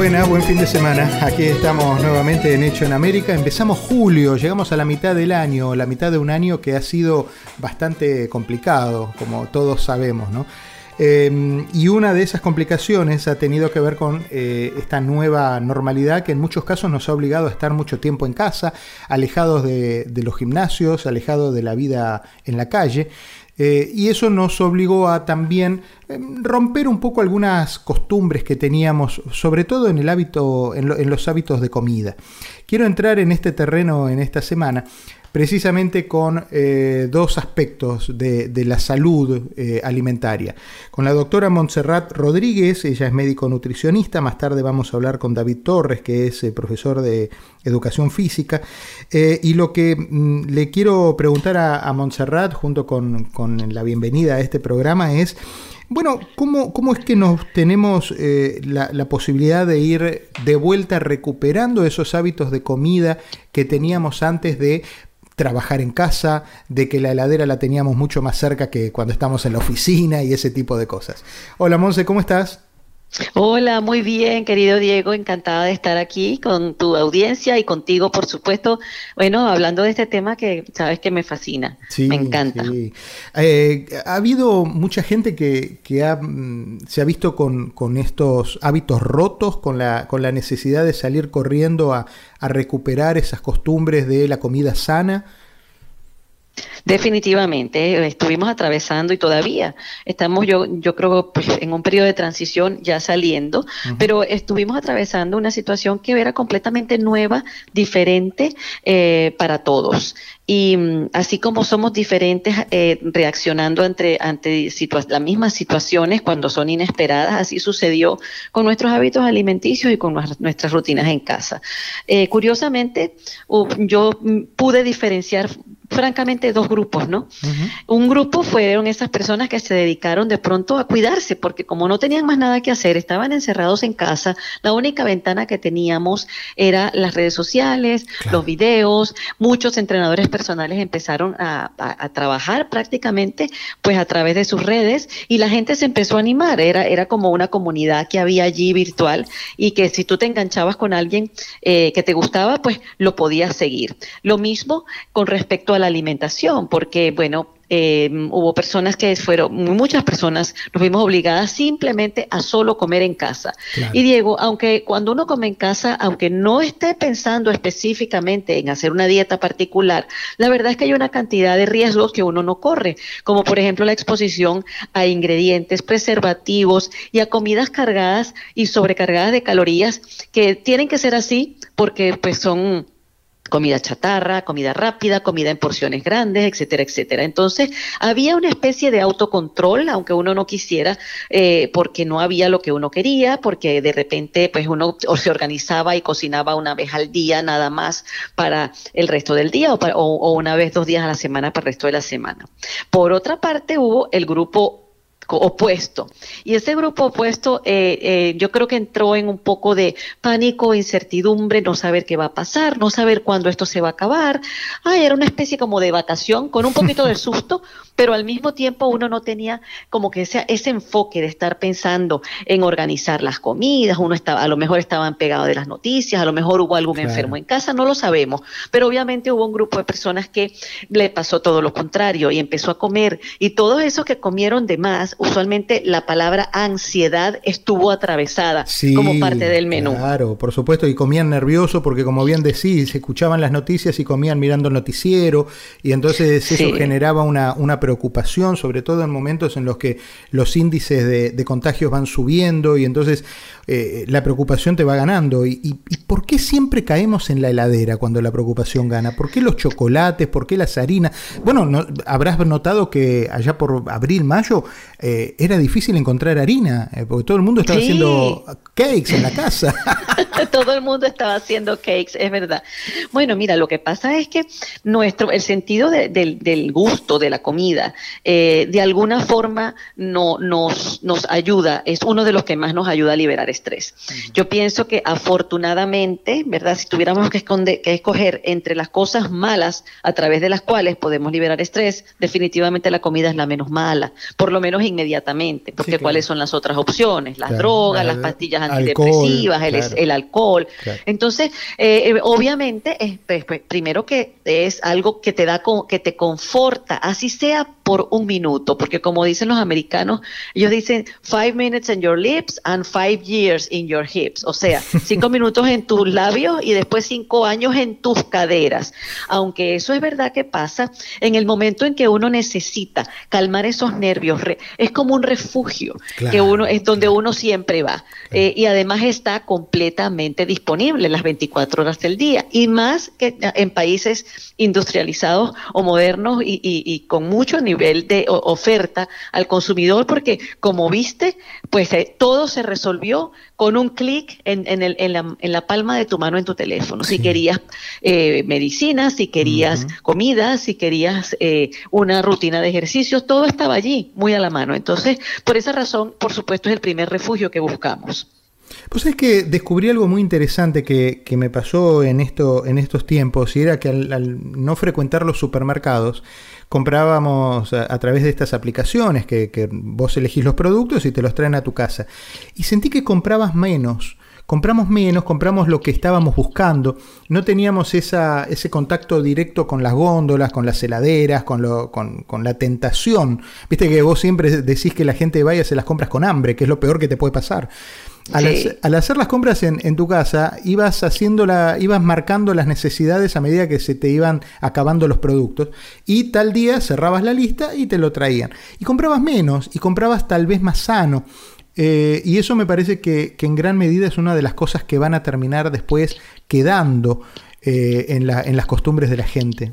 Buenas, buen fin de semana. Aquí estamos nuevamente en Hecho en América. Empezamos julio, llegamos a la mitad del año, la mitad de un año que ha sido bastante complicado, como todos sabemos, ¿no? Eh, y una de esas complicaciones ha tenido que ver con eh, esta nueva normalidad que en muchos casos nos ha obligado a estar mucho tiempo en casa, alejados de los gimnasios, alejados de la vida en la calle. Eh, y eso nos obligó a también eh, romper un poco algunas costumbres que teníamos, sobre todo en, el hábito, en, lo, en los hábitos de comida. Quiero entrar en este terreno en esta semana precisamente con eh, dos aspectos de, la salud eh, alimentaria. Con la doctora Montserrat Rodríguez, ella es médico nutricionista, más tarde vamos a hablar con David Torres, que es eh, profesor de educación física, y lo que mm, le quiero preguntar a, Montserrat, junto con, la bienvenida a este programa, es... Bueno, ¿cómo, ¿cómo, es que nos tenemos la, posibilidad de ir de vuelta recuperando esos hábitos de comida que teníamos antes de trabajar en casa, de que la heladera la teníamos mucho más cerca que cuando estamos en la oficina y ese tipo de cosas? Hola Monse, ¿cómo estás? Hola, muy bien, querido Diego, encantada de estar aquí con tu audiencia y contigo, por supuesto. Bueno, hablando de este tema que sabes que me fascina, sí, me encanta. Sí. Eh, ha habido mucha gente que, que ha, se ha visto con, con, estos hábitos rotos, con la, con la necesidad de salir corriendo a, a recuperar esas costumbres de la comida sana. Definitivamente, estuvimos atravesando y todavía estamos, yo, yo creo, pues, en un periodo de transición ya saliendo, uh -huh. pero estuvimos atravesando una situación que era completamente nueva, diferente eh, para todos. Y así como somos diferentes eh, reaccionando ante, ante las mismas situaciones cuando son inesperadas, así sucedió con nuestros hábitos alimenticios y con nuestras rutinas en casa. Eh, curiosamente, uh, yo pude diferenciar francamente dos grupos, ¿no? Uh -huh. Un grupo fueron esas personas que se dedicaron de pronto a cuidarse, porque como no tenían más nada que hacer, estaban encerrados en casa, la única ventana que teníamos era las redes sociales, claro. los videos, muchos entrenadores personales empezaron a, a, a, trabajar prácticamente pues a través de sus redes y la gente se empezó a animar, era, era como una comunidad que había allí virtual y que si tú te enganchabas con alguien eh, que te gustaba, pues lo podías seguir. Lo mismo con respecto a la alimentación, porque, bueno, eh, hubo personas que fueron, muchas personas nos vimos obligadas simplemente a solo comer en casa. Claro. Y Diego, aunque cuando uno come en casa, aunque no esté pensando específicamente en hacer una dieta particular, la verdad es que hay una cantidad de riesgos que uno no corre, como por ejemplo la exposición a ingredientes, preservativos y a comidas cargadas y sobrecargadas de calorías que tienen que ser así porque pues son comida chatarra, comida rápida, comida en porciones grandes, etcétera, etcétera. Entonces, había una especie de autocontrol, aunque uno no quisiera, eh, porque no había lo que uno quería, porque de repente, pues uno se organizaba y cocinaba una vez al día nada más para el resto del día o, para, o, o una vez dos días a la semana para el resto de la semana. Por otra parte, hubo el grupo opuesto. Y ese grupo opuesto eh, eh, yo creo que entró en un poco de pánico, incertidumbre, no saber qué va a pasar, no saber cuándo esto se va a acabar. Ay, era una especie como de vacación con un poquito de susto, pero al mismo tiempo uno no tenía como que ese, ese enfoque de estar pensando en organizar las comidas, uno estaba, a lo mejor estaban pegados de las noticias, a lo mejor hubo algún claro. enfermo en casa, no lo sabemos, pero obviamente hubo un grupo de personas que le pasó todo lo contrario y empezó a comer y todos esos que comieron de más usualmente la palabra ansiedad estuvo atravesada como parte del menú. Claro, por supuesto, y comían nervioso porque como bien decís, escuchaban las noticias y comían mirando el noticiero y entonces eso generaba una, una, preocupación, sobre todo en momentos en los que los índices de, de contagios van subiendo y entonces eh, la preocupación te va ganando. ¿Y, y, por qué siempre caemos en la heladera cuando la preocupación gana? ¿Por qué los chocolates? ¿Por qué las harinas? Bueno, no, habrás notado que allá por abril, mayo, eh, era difícil encontrar harina, eh, porque todo el mundo estaba haciendo cakes en la casa. todo el mundo estaba haciendo cakes, es verdad. Bueno, mira, lo que pasa es que nuestro, el sentido del gusto de la comida, de alguna forma no, nos, nos ayuda, es uno de los que más nos ayuda a liberar estrés. Yo pienso que afortunadamente, ¿verdad? Si tuviéramos que, que escoger entre las cosas malas a través de las cuales podemos liberar estrés, definitivamente la comida es la menos mala, por lo menos inmediatamente, porque ¿cuáles son las otras opciones? Las drogas, las pastillas antidepresivas, el, alcohol. Entonces, eh, eh, obviamente, pues, primero que es algo que te da, que te conforta, así sea por un minuto, porque como dicen los americanos, ellos dicen five minutes in your lips and five years in your hips, o sea, cinco minutos en tus labios y después cinco años en tus caderas. Aunque eso es verdad que pasa, en el momento en que uno necesita calmar esos nervios, es como un refugio, que uno es donde uno siempre va. Eh, y además está completamente disponible las 24 horas del día. Y más que en países industrializados o modernos y, y con mucho nivel de oferta al consumidor, porque como viste, pues eh, todo se resolvió con un clic en, la, palma de tu mano en tu teléfono. Si querías eh, medicina, si querías comida, si querías eh, una rutina de ejercicios, todo estaba allí, muy a la mano. Entonces, por esa razón, por supuesto, es el primer refugio que buscamos. Pues es que descubrí algo muy interesante que, me pasó en, esto, en estos tiempos y era que al, no frecuentar los supermercados, comprábamos a, través de estas aplicaciones que, vos elegís los productos y te los traen a tu casa. Y sentí que comprabas menos compramos menos, compramos lo que estábamos buscando, no teníamos esa, ese contacto directo con las góndolas, con las heladeras, con, lo, con, con, la tentación. Viste que vos siempre decís que la gente vaya a hacer las compras con hambre, que es lo peor que te puede pasar. Al, hacer, las compras en, tu casa, ibas haciendo ibas marcando las necesidades a medida que se te iban acabando los productos. Y tal día cerrabas la lista y te lo traían. Y comprabas menos y comprabas tal vez más sano. Eh, y eso me parece que, en gran medida es una de las cosas que van a terminar después quedando eh, en, en las costumbres de la gente.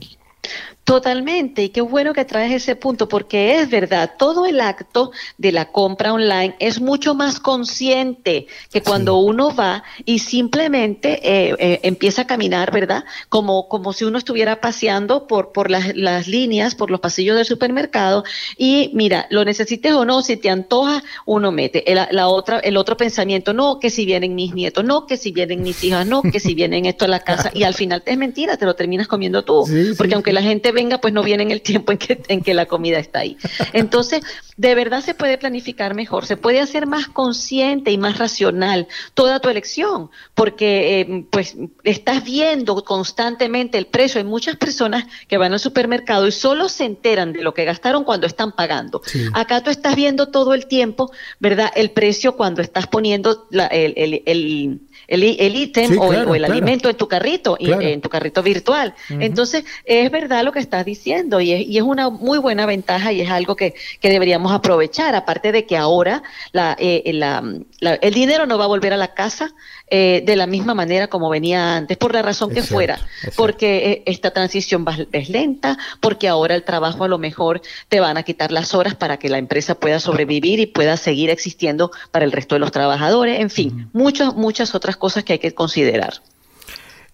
Totalmente, y qué bueno que traes ese punto, porque es verdad, todo el acto de la compra online es mucho más consciente que cuando uno va y simplemente eh, eh, empieza a caminar, ¿verdad? Como, como si uno estuviera paseando por, por las, las, líneas, por los pasillos del supermercado, y mira, lo necesites o no, si te antoja, uno mete. El, la otra, el otro pensamiento, no, que si vienen mis nietos, no, que si vienen mis hijas, no, que si vienen esto a la casa, y al final es mentira, te lo terminas comiendo tú, porque aunque la gente venga, pues no viene en el tiempo en que, en que la comida está ahí. Entonces, de verdad se puede planificar mejor, se puede hacer más consciente y más racional toda tu elección, porque eh, pues estás viendo constantemente el precio. Hay muchas personas que van al supermercado y solo se enteran de lo que gastaron cuando están pagando. Acá tú estás viendo todo el tiempo, ¿verdad? El precio cuando estás poniendo el, el el, ítem o, el alimento en tu carrito, en tu carrito virtual. Entonces, es verdad lo que estás diciendo y es, y es una muy buena ventaja y es algo que, que deberíamos aprovechar, aparte de que ahora la, eh, la, el dinero no va a volver a la casa, eh, de la misma manera como venía antes, por la razón que fuera, porque eh, esta transición es lenta, porque ahora el trabajo a lo mejor te van a quitar las horas para que la empresa pueda sobrevivir y pueda seguir existiendo para el resto de los trabajadores, en fin, muchas, muchas otras cosas que hay que considerar.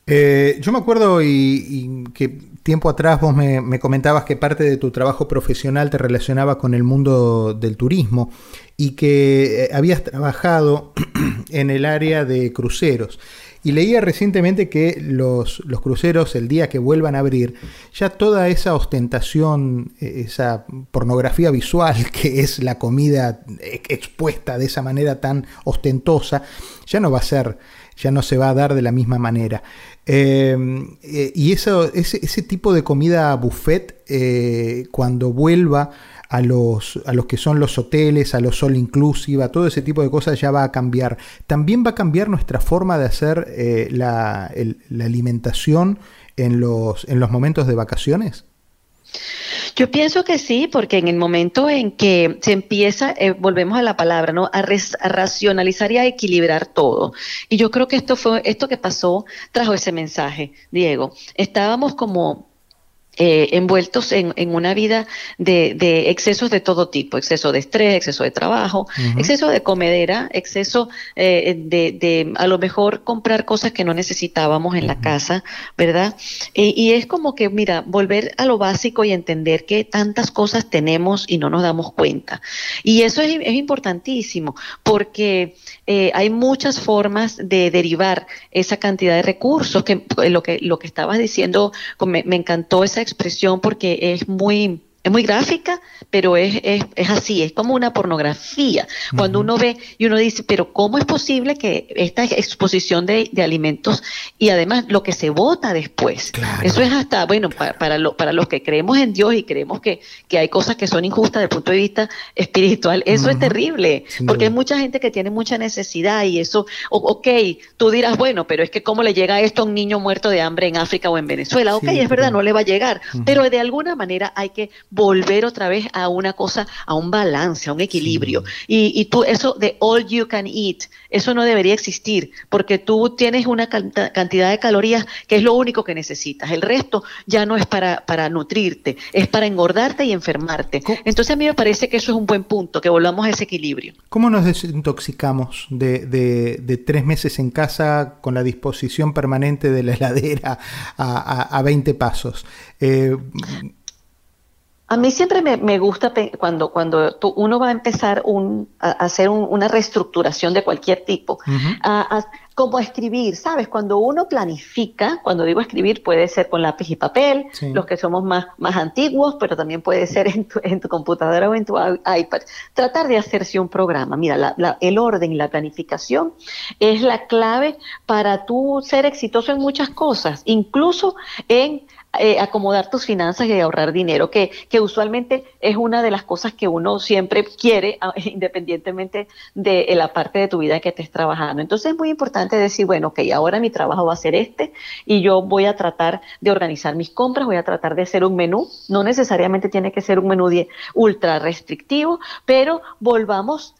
Eh, yo me acuerdo y, que tiempo atrás vos me, comentabas que parte de tu trabajo profesional te relacionaba con el mundo del turismo y que eh, habías trabajado en el área de cruceros. Y leía recientemente que los, cruceros, el día que vuelvan a abrir, ya toda esa ostentación, e, esa pornografía visual que es la comida expuesta de esa manera tan ostentosa, ya no va a ser, ya no se va a dar de la misma manera. Eh, eh, y eso, ese, ese, tipo de comida buffet, cuando vuelva a los, a los que son los hoteles, a los all inclusive, a todo ese tipo de cosas ya va a cambiar. También va a cambiar nuestra forma de hacer eh, la, la alimentación en los, en los momentos de vacaciones. Yo pienso que sí, porque en el momento en que se empieza, eh, volvemos a la palabra, ¿no? A, a, racionalizar y a equilibrar todo. Y yo creo que esto fue, esto que pasó trajo ese mensaje, Diego. Estábamos como eh, envueltos en, una vida de, excesos de todo tipo, exceso de estrés, exceso de trabajo, exceso de comedera, exceso eh, de, a lo mejor comprar cosas que no necesitábamos en la casa, ¿verdad? y es como que, mira, volver a lo básico y entender que tantas cosas tenemos y no nos damos cuenta. Y eso es, es importantísimo, porque eh, hay muchas formas de derivar esa cantidad de recursos, que lo que, lo que estabas diciendo, me, me encantó esa expresión porque es muy es muy gráfica, pero es, es, es, así, es como una pornografía. Cuando uno ve y uno dice, pero ¿cómo es posible que esta exposición de, de alimentos y además lo que se vota después? Eso es hasta, bueno, para, para, lo, para los que creemos en Dios y creemos que, que hay cosas que son injustas desde el punto de vista espiritual, eso es terrible, porque hay mucha gente que tiene mucha necesidad y eso, ok, tú dirás, bueno, pero es que cómo le llega esto a un niño muerto de hambre en África o en Venezuela, ok, es verdad, no le va a llegar, pero de alguna manera hay que volver otra vez a una cosa, a un balance, a un equilibrio. Y, y, tú, eso de all you can eat, eso no debería existir, porque tú tienes una cantidad de calorías que es lo único que necesitas. El resto ya no es para, para nutrirte, es para engordarte y enfermarte. Entonces a mí me parece que eso es un buen punto, que volvamos a ese equilibrio. ¿Cómo nos desintoxicamos de, de, de tres meses en casa con la disposición permanente de la heladera a, a, a 20 pasos? Eh, a mí siempre me, gusta cuando, cuando uno va a empezar un, a hacer una reestructuración de cualquier tipo, como escribir, ¿sabes? Cuando uno planifica, cuando digo escribir puede ser con lápiz y papel, los que somos más, más antiguos, pero también puede ser en tu, en tu computadora o en tu iPad. Tratar de hacerse un programa. Mira, el orden y la planificación es la clave para tú ser exitoso en muchas cosas, incluso en eh, acomodar tus finanzas y ahorrar dinero, que, que usualmente es una de las cosas que uno siempre quiere, independientemente de la parte de tu vida que estés trabajando. Entonces es muy importante decir, bueno, ok, ahora mi trabajo va a ser este y yo voy a tratar de organizar mis compras, voy a tratar de hacer un menú, no necesariamente tiene que ser un menú ultra restrictivo, pero volvamos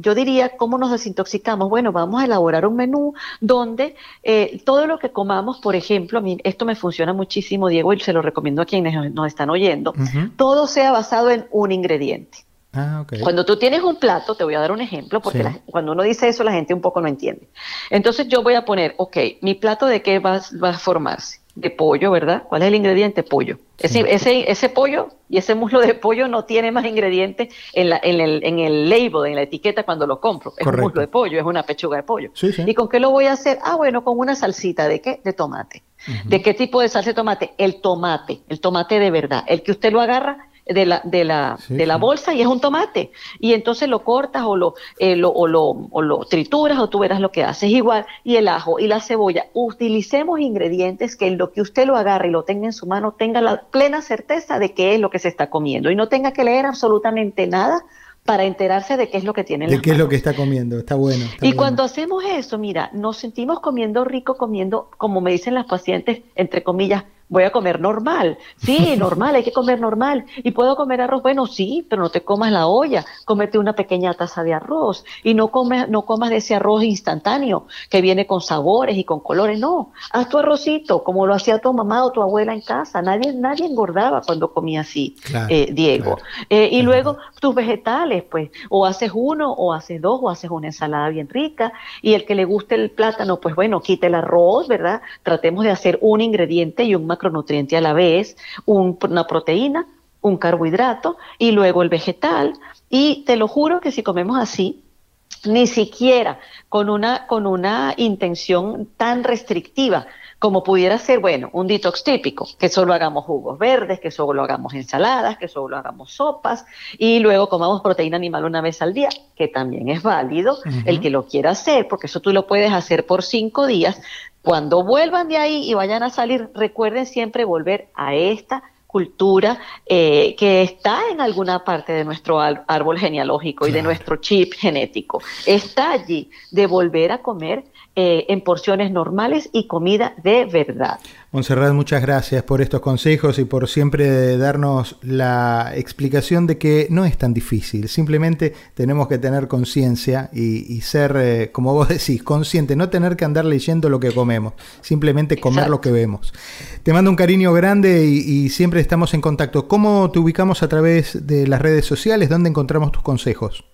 yo diría, ¿cómo nos desintoxicamos? Bueno, vamos a elaborar un menú donde eh, todo lo que comamos, por ejemplo, a mí esto me funciona muchísimo, Diego, y se lo recomiendo a quienes nos están oyendo, todo sea basado en un ingrediente. Ah, Cuando tú tienes un plato, te voy a dar un ejemplo, porque cuando uno dice eso la gente un poco no entiende. Entonces yo voy a poner, ok, mi plato de qué va, va a formarse de pollo, ¿verdad? ¿Cuál es el ingrediente? Pollo. Ese, ese, ese pollo y ese muslo de pollo no tiene más ingredientes en, la, en, el, en el label, en la etiqueta cuando lo compro. Es un muslo de pollo, es una pechuga de pollo. ¿Y con qué lo voy a hacer? Ah, bueno, con una salsita. ¿De qué? De tomate. ¿De qué tipo de salsa de tomate? El tomate, el tomate de verdad. El que usted lo agarra de la, de la, de la bolsa y es un tomate. Y entonces lo cortas o lo, eh, lo, o, lo, o lo trituras o tú verás lo que haces. Igual, y el ajo y la cebolla. Utilicemos ingredientes que en lo que usted lo agarre y lo tenga en su mano tenga la plena certeza de qué es lo que se está comiendo y no tenga que leer absolutamente nada para enterarse de qué es lo que tiene. De qué es lo que está comiendo, está bueno. y cuando hacemos eso, mira, nos sentimos comiendo rico, comiendo, como me dicen las pacientes, entre comillas, voy a comer normal. Sí, normal, hay que comer normal. ¿Y puedo comer arroz? Bueno, sí, pero no te comas la olla, cómete una pequeña taza de arroz y no, comes, no comas de ese arroz instantáneo que viene con sabores y con colores. No, haz tu arrocito como lo hacía tu mamá o tu abuela en casa. Nadie, nadie engordaba cuando comía así, eh, Diego. Eh, y luego tus vegetales, pues, o haces uno, o haces dos, o haces una ensalada bien rica. Y el que le guste el plátano, pues bueno, quite el arroz, ¿verdad? Tratemos de hacer un ingrediente y un macronutriente a la vez, una proteína, un carbohidrato y luego el vegetal. Y te lo juro que si comemos así, ni siquiera con una, con una intención tan restrictiva como pudiera ser, bueno, un detox típico, que solo hagamos jugos verdes, que solo hagamos ensaladas, que solo hagamos sopas y luego comamos proteína animal una vez al día, que también es válido el que lo quiera hacer, porque eso tú lo puedes hacer por cinco días, cuando vuelvan de ahí y vayan a salir, recuerden siempre volver a esta cultura eh, que está en alguna parte de nuestro árbol genealógico y de nuestro chip genético. Está allí de volver a comer eh, en porciones normales y comida de verdad. Monserrat, muchas gracias por estos consejos y por siempre darnos la explicación de que no es tan difícil. Simplemente tenemos que tener conciencia y, ser, eh, como vos decís, consciente, no tener que andar leyendo lo que comemos, simplemente comer lo que vemos. Te mando un cariño grande y, y siempre estamos en contacto. ¿Cómo te ubicamos a través de las redes sociales? ¿Dónde encontramos tus consejos?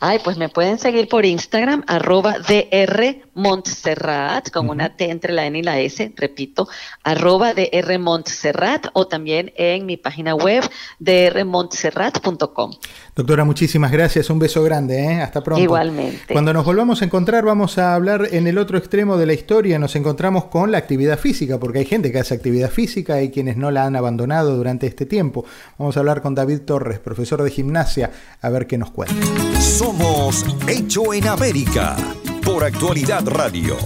Ay, pues me pueden seguir por Instagram, arroba DR Montserrat, con una T entre la N y la S, repito, arroba DR Montserrat, o también en mi página web, drmontserrat.com. Doctora, muchísimas gracias, un beso grande, ¿eh? hasta pronto. Igualmente. Cuando nos volvamos a encontrar, vamos a hablar en el otro extremo de la historia, nos encontramos con la actividad física, porque hay gente que hace actividad física, hay quienes no la han abandonado durante este tiempo. Vamos a hablar con David Torres, profesor de gimnasia, a ver qué nos cuenta. Somos Hecho en América por Actualidad Radio.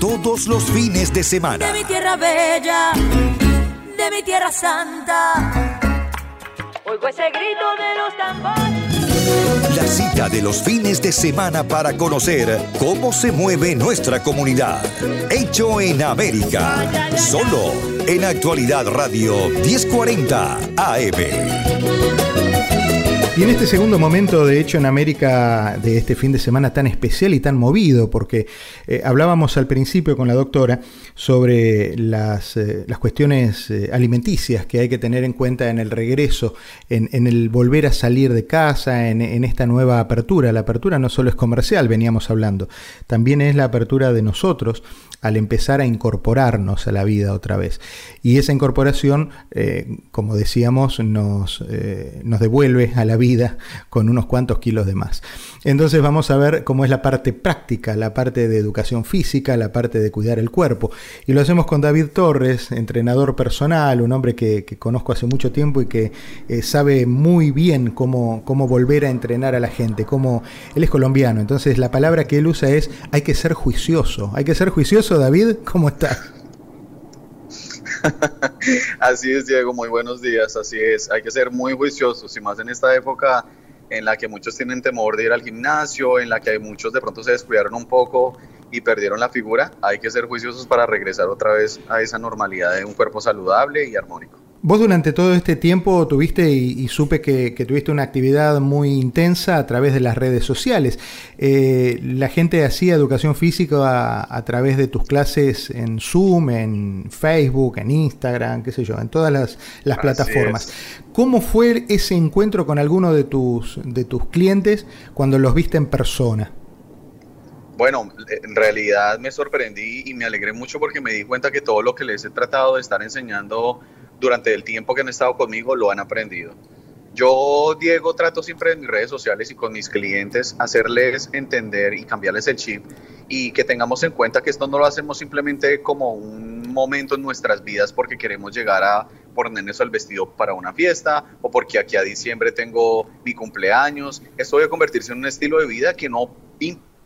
Todos los fines de semana. De mi tierra bella, de mi tierra santa. Oigo ese grito de los tambores. La cita de los fines de semana para conocer cómo se mueve nuestra comunidad. Hecho en América. Solo en Actualidad Radio 1040 AM. Y en este segundo momento, de hecho, en América de este fin de semana tan especial y tan movido, porque eh, hablábamos al principio con la doctora sobre las, eh, cuestiones eh, alimenticias que hay que tener en cuenta en el regreso, en, el volver a salir de casa, en, en, esta nueva apertura. La apertura no solo es comercial, veníamos hablando, también es la apertura de nosotros al empezar a incorporarnos a la vida otra vez. Y esa incorporación, eh, como decíamos, nos, eh, nos devuelve a la vida con unos cuantos kilos de más. Entonces vamos a ver cómo es la parte práctica, la parte de educación física, la parte de cuidar el cuerpo. Y lo hacemos con David Torres, entrenador personal, un hombre que, conozco hace mucho tiempo y que eh, sabe muy bien cómo, cómo volver a entrenar a la gente. Cómo, él es colombiano, entonces la palabra que él usa es hay que ser juicioso. Hay que ser juicioso David, ¿cómo estás? así es, Diego, muy buenos días, así es, hay que ser muy juiciosos y más en esta época en la que muchos tienen temor de ir al gimnasio, en la que muchos de pronto se descuidaron un poco y perdieron la figura, hay que ser juiciosos para regresar otra vez a esa normalidad de un cuerpo saludable y armónico. Vos durante todo este tiempo tuviste y, supe que, tuviste una actividad muy intensa a través de las redes sociales. Eh, la gente hacía educación física a, través de tus clases en Zoom, en Facebook, en Instagram, qué sé yo, en todas las, plataformas. ¿Cómo fue ese encuentro con alguno de tus, de tus clientes cuando los viste en persona? Bueno, en realidad me sorprendí y me alegré mucho porque me di cuenta que todo lo que les he tratado de estar enseñando durante el tiempo que han estado conmigo lo han aprendido. Yo, Diego, trato siempre en mis redes sociales y con mis clientes hacerles entender y cambiarles el chip y que tengamos en cuenta que esto no lo hacemos simplemente como un momento en nuestras vidas porque queremos llegar a ponernos el vestido para una fiesta o porque aquí a diciembre tengo mi cumpleaños. Esto debe convertirse en un estilo de vida que no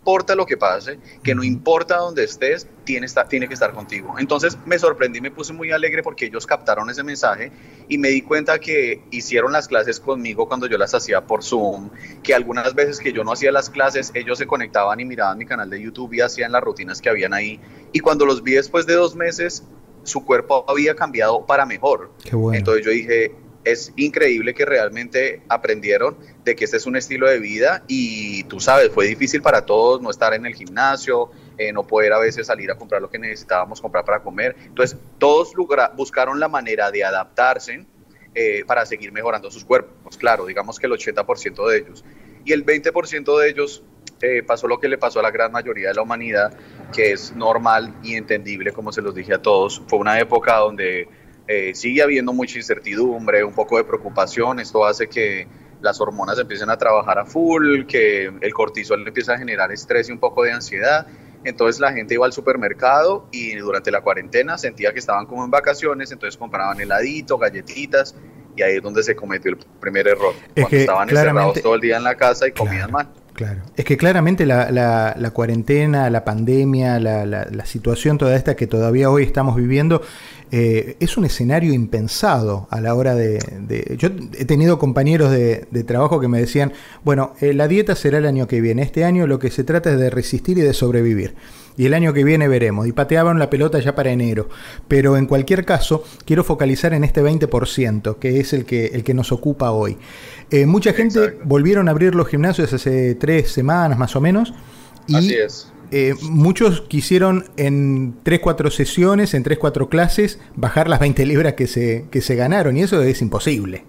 importa lo que pase, que no importa dónde estés, tiene, tiene que estar contigo. Entonces me sorprendí, me puse muy alegre porque ellos captaron ese mensaje y me di cuenta que hicieron las clases conmigo cuando yo las hacía por Zoom, que algunas veces que yo no hacía las clases, ellos se conectaban y miraban mi canal de YouTube y hacían las rutinas que habían ahí. Y cuando los vi después de dos meses, su cuerpo había cambiado para mejor. Entonces yo dije, es increíble que realmente aprendieron de que este es un estilo de vida y tú sabes, fue difícil para todos no estar en el gimnasio, eh, no poder a veces salir a comprar lo que necesitábamos comprar para comer. Entonces, todos buscaron la manera de adaptarse eh, para seguir mejorando sus cuerpos. Claro, digamos que el 80% de ellos. Y el 20% de ellos eh, pasó lo que le pasó a la gran mayoría de la humanidad, que es normal y entendible, como se los dije a todos. Fue una época donde eh, sigue habiendo mucha incertidumbre, un poco de preocupación, esto hace que las hormonas empiecen a trabajar a full, que el cortisol empieza a generar estrés y un poco de ansiedad. Entonces la gente iba al supermercado y durante la cuarentena sentía que estaban como en vacaciones, entonces compraban heladito, galletitas y ahí es donde se cometió el primer error. cuando estaban encerrados todo el día en la casa y comían mal. Claro. Es que claramente la, la, cuarentena, la pandemia, la, la, situación toda esta que todavía hoy estamos viviendo, eh, es un escenario impensado a la hora de... yo he tenido compañeros de, de, trabajo que me decían, bueno, eh, la dieta será el año que viene, este año lo que se trata es de resistir y de sobrevivir y el año que viene veremos. Y pateaban la pelota ya para enero. Pero en cualquier caso, quiero focalizar en este 20%, que es el que, el que nos ocupa hoy. Eh, mucha gente volvieron a abrir los gimnasios hace tres semanas más o menos. Y, Así es. Eh, muchos quisieron en 3-4 sesiones, en 3-4 clases, bajar las 20 libras que se, que se ganaron y eso es imposible.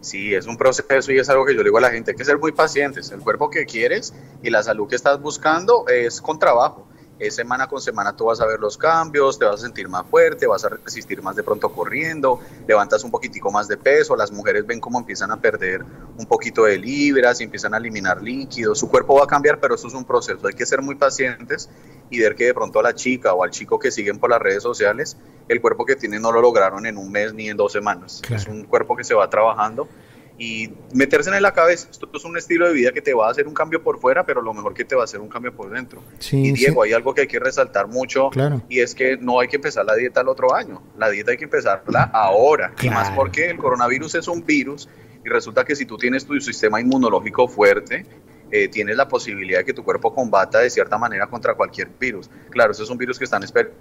Sí, es un proceso y es algo que yo le digo a la gente, hay que ser muy pacientes. El cuerpo que quieres y la salud que estás buscando es con trabajo semana con semana tú vas a ver los cambios, te vas a sentir más fuerte, vas a resistir más de pronto corriendo, levantas un poquitico más de peso, las mujeres ven cómo empiezan a perder un poquito de libras y empiezan a eliminar líquidos, su cuerpo va a cambiar, pero eso es un proceso, hay que ser muy pacientes y ver que de pronto a la chica o al chico que siguen por las redes sociales, el cuerpo que tienen no lo lograron en un mes ni en dos semanas, es un cuerpo que se va trabajando y meterse en la cabeza, esto es un estilo de vida que te va a hacer un cambio por fuera, pero lo mejor que te va a hacer un cambio por dentro. y Diego, hay algo que hay que resaltar mucho y es que no hay que empezar la dieta el otro año, la dieta hay que empezarla ahora, y más porque el coronavirus es un virus y resulta que si tú tienes tu sistema inmunológico fuerte, eh, tienes la posibilidad de que tu cuerpo combata de cierta manera contra cualquier virus. Claro, ese es un virus que está en experimento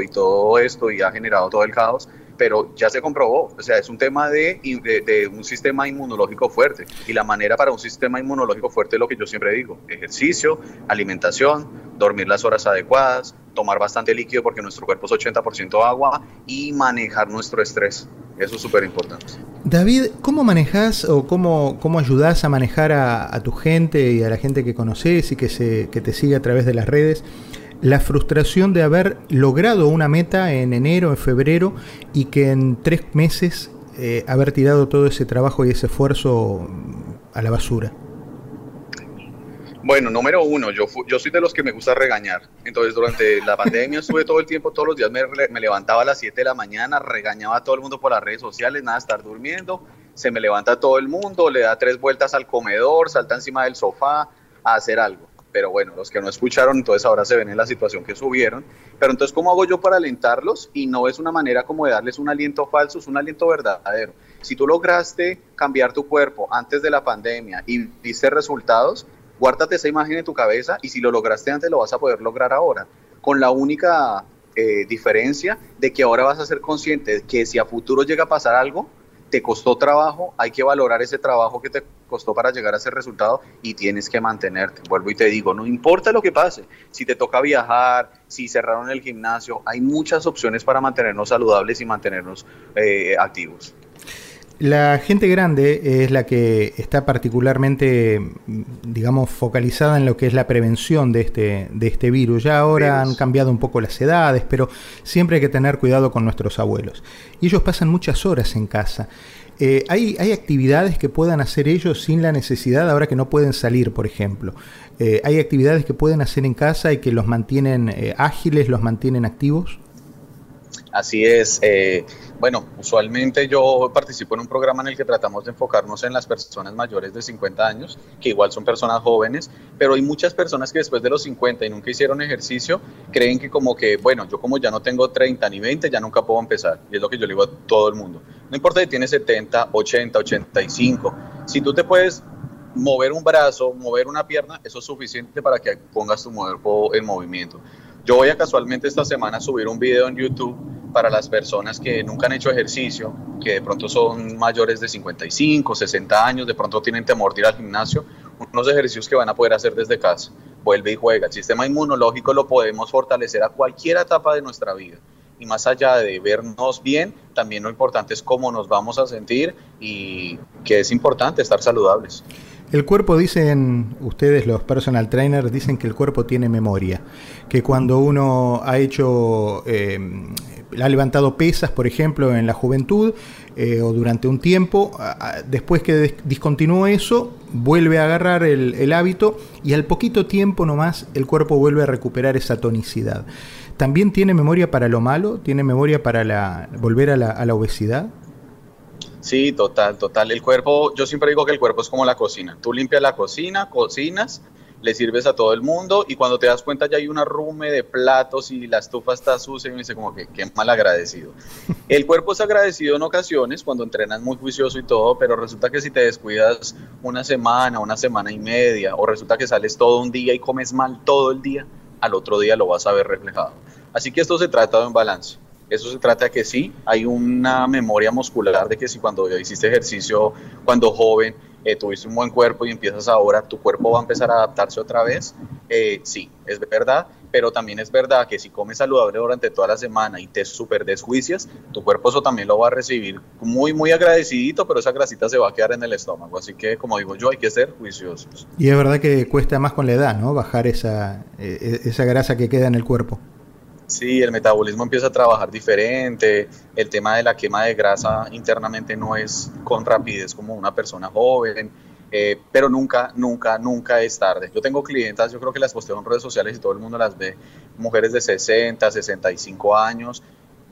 y todo esto y ha generado todo el caos, pero ya se comprobó, o sea, es un tema de, de, un sistema inmunológico fuerte y la manera para un sistema inmunológico fuerte es lo que yo siempre digo, ejercicio, alimentación, dormir las horas adecuadas, tomar bastante líquido porque nuestro cuerpo es 80% agua y manejar nuestro estrés, eso es súper importante. David, ¿cómo manejas o cómo, cómo ayudas a manejar a, a, tu gente y a la gente que conoces y que, se, que te sigue a través de las redes? La frustración de haber logrado una meta en enero, en febrero, y que en tres meses eh, haber tirado todo ese trabajo y ese esfuerzo a la basura? Bueno, número uno, yo, yo soy de los que me gusta regañar. Entonces, durante la pandemia estuve todo el tiempo, todos los días me, me, levantaba a las 7 de la mañana, regañaba a todo el mundo por las redes sociales, nada, estar durmiendo. Se me levanta todo el mundo, le da tres vueltas al comedor, salta encima del sofá a hacer algo pero bueno, los que no escucharon, entonces ahora se ven en la situación que subieron. Pero entonces, ¿cómo hago yo para alentarlos? Y no es una manera como de darles un aliento falso, es un aliento verdadero. Si tú lograste cambiar tu cuerpo antes de la pandemia y viste resultados, guárdate esa imagen en tu cabeza y si lo lograste antes, lo vas a poder lograr ahora. Con la única eh, diferencia de que ahora vas a ser consciente de que si a futuro llega a pasar algo, te costó trabajo, hay que valorar ese trabajo que te costó para llegar a ese resultado y tienes que mantenerte. Vuelvo y te digo, no importa lo que pase, si te toca viajar, si cerraron el gimnasio, hay muchas opciones para mantenernos saludables y mantenernos eh, activos. La gente grande es la que está particularmente, digamos, focalizada en lo que es la prevención de este, de este virus. Ya ahora han cambiado un poco las edades, pero siempre hay que tener cuidado con nuestros abuelos. Y ellos pasan muchas horas en casa. Eh, ¿hay, ¿hay, actividades que puedan hacer ellos sin la necesidad, ahora que no pueden salir, por ejemplo? Eh, ¿Hay actividades que pueden hacer en casa y que los mantienen eh, ágiles, los mantienen activos? Así es. bueno, usualmente yo participo en un programa en el que tratamos de enfocarnos en las personas mayores de 50 años, que igual son personas jóvenes, pero hay muchas personas que después de los 50 y nunca hicieron ejercicio, creen que como que, bueno, yo como ya no tengo 30 ni 20, ya nunca puedo empezar. Y es lo que yo le digo a todo el mundo. No importa si tienes 70, 80, 85. Si tú te puedes mover un brazo, mover una pierna, eso es suficiente para que pongas tu cuerpo en movimiento. Yo voy a casualmente esta semana subir un video en YouTube para las personas que nunca han hecho ejercicio, que de pronto son mayores de 55, 60 años, de pronto tienen temor de ir al gimnasio, unos ejercicios que van a poder hacer desde casa. Vuelve y juega. El sistema inmunológico lo podemos fortalecer a cualquier etapa de nuestra vida y más allá de vernos bien, también lo importante es cómo nos vamos a sentir y que es importante estar saludables. El cuerpo, dicen ustedes, los personal trainers, dicen que el cuerpo tiene memoria, que cuando uno ha hecho, eh, ha levantado pesas, por ejemplo, en la juventud eh, o durante un tiempo, después que discontinúa eso, vuelve a agarrar el, el hábito y al poquito tiempo nomás el cuerpo vuelve a recuperar esa tonicidad. ¿También tiene memoria para lo malo? ¿Tiene memoria para la, volver a la, obesidad? Sí, total, total. El cuerpo, yo siempre digo que el cuerpo es como la cocina. Tú limpias la cocina, cocinas, le sirves a todo el mundo y cuando te das cuenta ya hay una rume de platos y la estufa está sucia y me dice como que qué mal agradecido. El cuerpo es agradecido en ocasiones cuando entrenas muy juicioso y todo, pero resulta que si te descuidas una semana, una semana y media o resulta que sales todo un día y comes mal todo el día, al otro día lo vas a ver reflejado. Así que esto se trata de un balance. Eso se trata de que sí, hay una memoria muscular de que si cuando hiciste ejercicio cuando joven, eh, tuviste un buen cuerpo y empiezas ahora, tu cuerpo va a empezar a adaptarse otra vez. Eh, sí, es verdad, pero también es verdad que si comes saludable durante toda la semana y te super desjuicias, tu cuerpo eso también lo va a recibir muy, muy agradecidito, pero esa grasita se va a quedar en el estómago. Así que, como digo yo, hay que ser juiciosos. Y es verdad que cuesta más con la edad, ¿no? Bajar esa, eh, esa grasa que queda en el cuerpo. Sí, el metabolismo empieza a trabajar diferente, el tema de la quema de grasa internamente no es con rapidez como una persona joven, eh, pero nunca, nunca, nunca es tarde. Yo tengo clientas, yo creo que las posteo en redes sociales y todo el mundo las ve, mujeres de 60, 65 años,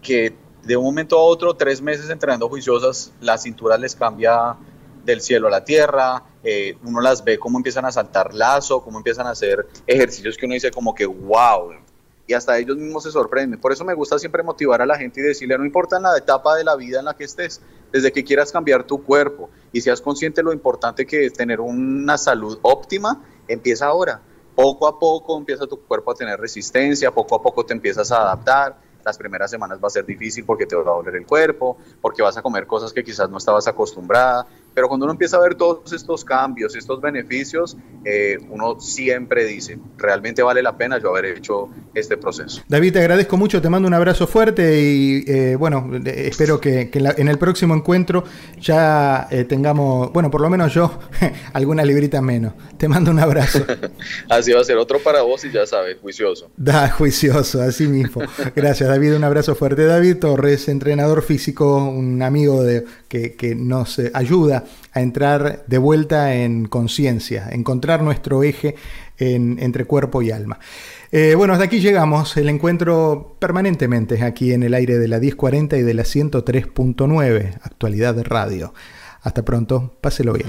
que de un momento a otro, tres meses entrenando juiciosas, la cintura les cambia del cielo a la tierra, eh, uno las ve cómo empiezan a saltar lazo, cómo empiezan a hacer ejercicios que uno dice como que wow, y hasta ellos mismos se sorprenden. Por eso me gusta siempre motivar a la gente y decirle, no importa en la etapa de la vida en la que estés, desde que quieras cambiar tu cuerpo y seas consciente de lo importante que es tener una salud óptima, empieza ahora. Poco a poco empieza tu cuerpo a tener resistencia, poco a poco te empiezas a adaptar. Las primeras semanas va a ser difícil porque te va a doler el cuerpo, porque vas a comer cosas que quizás no estabas acostumbrada, pero cuando uno empieza a ver todos estos cambios, estos beneficios, eh, uno siempre dice, realmente vale la pena yo haber hecho este proceso. David, te agradezco mucho, te mando un abrazo fuerte y eh, bueno, espero que, en, el próximo encuentro ya eh, tengamos, bueno, por lo menos yo, alguna librita menos. Te mando un abrazo. así va a ser otro para vos y ya sabes, juicioso. Da, juicioso, así mismo. Gracias, David, un abrazo fuerte. David Torres, entrenador físico, un amigo de, que, que nos ayuda a entrar de vuelta en conciencia, encontrar nuestro eje entre cuerpo y alma. Eh, bueno, hasta aquí llegamos, el encuentro permanentemente aquí en el aire de la 1040 y de la 103.9, actualidad de radio. Hasta pronto, páselo bien.